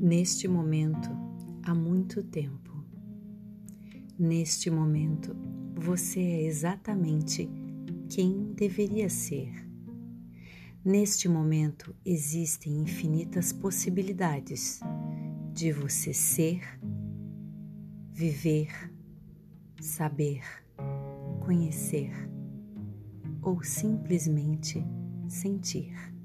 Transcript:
Neste momento, há muito tempo. Neste momento, você é exatamente quem deveria ser. Neste momento, existem infinitas possibilidades de você ser, viver, saber, conhecer ou simplesmente sentir.